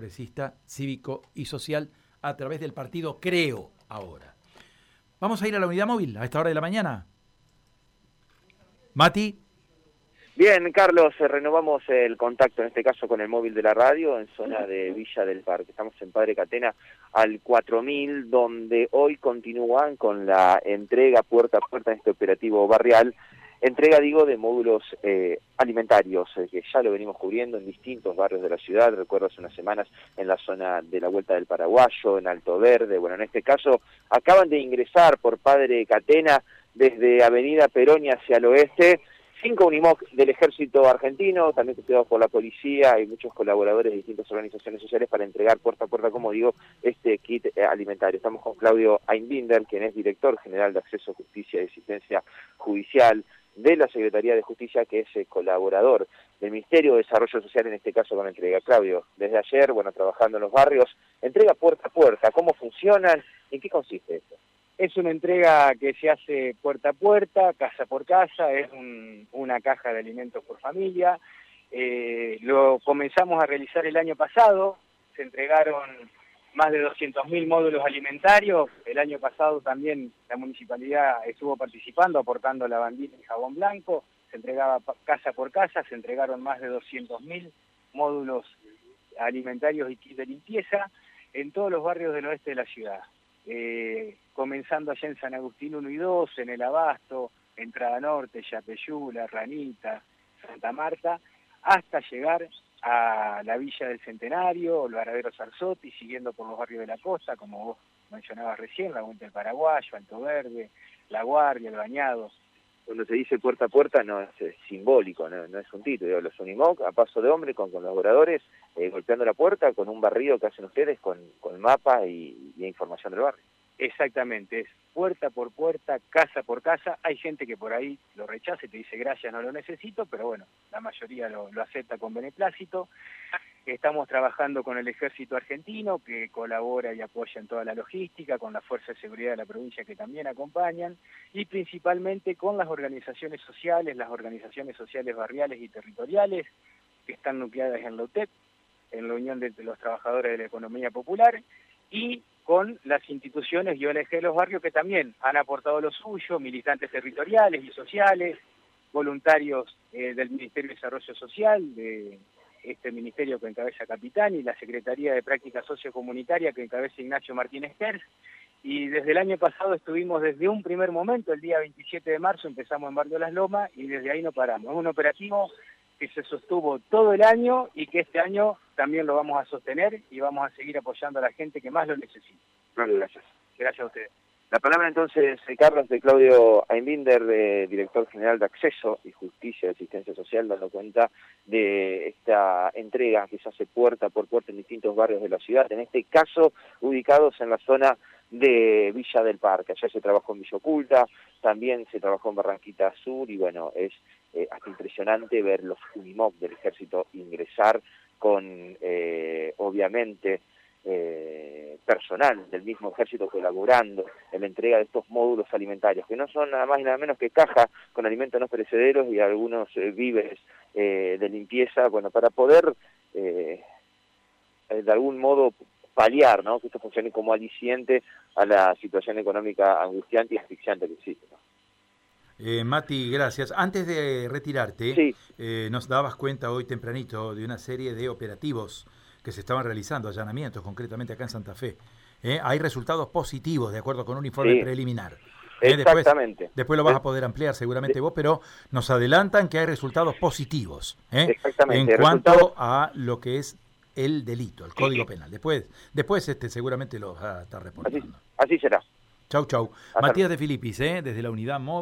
Progresista, Cívico y Social a través del partido Creo ahora. Vamos a ir a la unidad móvil a esta hora de la mañana. Mati. Bien, Carlos, eh, renovamos el contacto, en este caso con el móvil de la radio, en zona de Villa del Parque. Estamos en Padre Catena al 4000, donde hoy continúan con la entrega puerta a puerta en este operativo barrial. Entrega, digo, de módulos eh, alimentarios, eh, que ya lo venimos cubriendo en distintos barrios de la ciudad. Recuerdo hace unas semanas en la zona de la Vuelta del Paraguayo, en Alto Verde. Bueno, en este caso acaban de ingresar por Padre Catena desde Avenida Perón hacia el oeste cinco Unimoc del ejército argentino, también cuidados por la policía y muchos colaboradores de distintas organizaciones sociales para entregar puerta a puerta, como digo, este kit eh, alimentario. Estamos con Claudio Einbinder, quien es director general de Acceso, Justicia y Asistencia Judicial de la Secretaría de Justicia, que es eh, colaborador del Ministerio de Desarrollo Social, en este caso con entrega. Claudio, desde ayer, bueno, trabajando en los barrios, entrega puerta a puerta, ¿cómo funcionan? ¿En qué consiste esto? Es una entrega que se hace puerta a puerta, casa por casa, es una caja de alimentos por familia. Eh, lo comenzamos a realizar el año pasado, se entregaron más de 200.000 módulos alimentarios. El año pasado también la municipalidad estuvo participando, aportando lavandina y jabón blanco. Se entregaba casa por casa, se entregaron más de 200.000 módulos alimentarios y de limpieza en todos los barrios del oeste de la ciudad. Eh, comenzando allá en San Agustín 1 y 2, en el Abasto, Entrada Norte, Yapeyú, Ranita, Santa Marta, hasta llegar a la Villa del Centenario, el Varadero Sarzotti, siguiendo por los barrios de la costa, como vos mencionabas recién, la Vuelta del Paraguayo, Alto Verde, La Guardia, El Bañado. Cuando se dice puerta a puerta no es, simbólico, no, es un título. Los Unimoc a paso de hombre con colaboradores eh, golpeando la puerta con un barrido que hacen ustedes con, con mapa y, y información del barrio. Exactamente, es puerta por puerta, casa por casa. Hay gente que por ahí lo rechaza y te dice gracias, no lo necesito, pero bueno, la mayoría lo, acepta con beneplácito. Estamos trabajando con el ejército argentino que colabora y apoya en toda la logística, con la Fuerza de Seguridad de la provincia que también acompañan y principalmente con las organizaciones sociales, las organizaciones sociales barriales y territoriales que están nucleadas en la UTEP, en la Unión de los Trabajadores de la Economía Popular y con las instituciones y ONG de los barrios que también han aportado lo suyo, militantes territoriales y sociales, voluntarios eh, del Ministerio de Desarrollo Social, de este ministerio que encabeza Capitán y la Secretaría de Práctica Sociocomunitaria que encabeza Ignacio Martínez Kers. Y desde el año pasado estuvimos desde un primer momento, el día 27 de marzo empezamos en Barrio Las Lomas y desde ahí no paramos. Es un operativo que se sostuvo todo el año y que este año también lo vamos a sostener y vamos a seguir apoyando a la gente que más lo necesita. gracias. Gracias a ustedes. La palabra entonces, eh, Carlos, de Claudio Einbinder, de director general de Acceso y Justicia y Asistencia Social, dando cuenta de esta entrega que se hace puerta por puerta en distintos barrios de la ciudad, en este caso ubicados en la zona de Villa del Parque. Allá se trabajó en Villa Oculta, también se trabajó en Barranquita Sur y bueno, es eh, hasta ver los Unimog del ejército ingresar con, eh, obviamente, eh, personal del mismo ejército colaborando en la entrega de estos módulos alimentarios, que no son nada más y nada menos que cajas con alimentos no perecederos y algunos víveres de limpieza, bueno, para poder de algún modo paliar, ¿no? Que esto funcione como aliciente a la situación económica angustiante y asfixiante que existe. Eh, Mati, gracias. Antes de retirarte, eh, nos dabas cuenta hoy tempranito de una serie de operativos que se estaban realizando, allanamientos concretamente acá en Santa Fe. Eh, hay resultados positivos, de acuerdo con un informe preliminar. Exactamente. Después, lo vas a poder ampliar seguramente vos, pero nos adelantan que hay resultados positivos en cuanto a lo que es el delito, el código penal. Después, después este seguramente lo va a estar respondiendo. Así, será. Chau, chau. Matías de Filipis, desde la unidad móvil.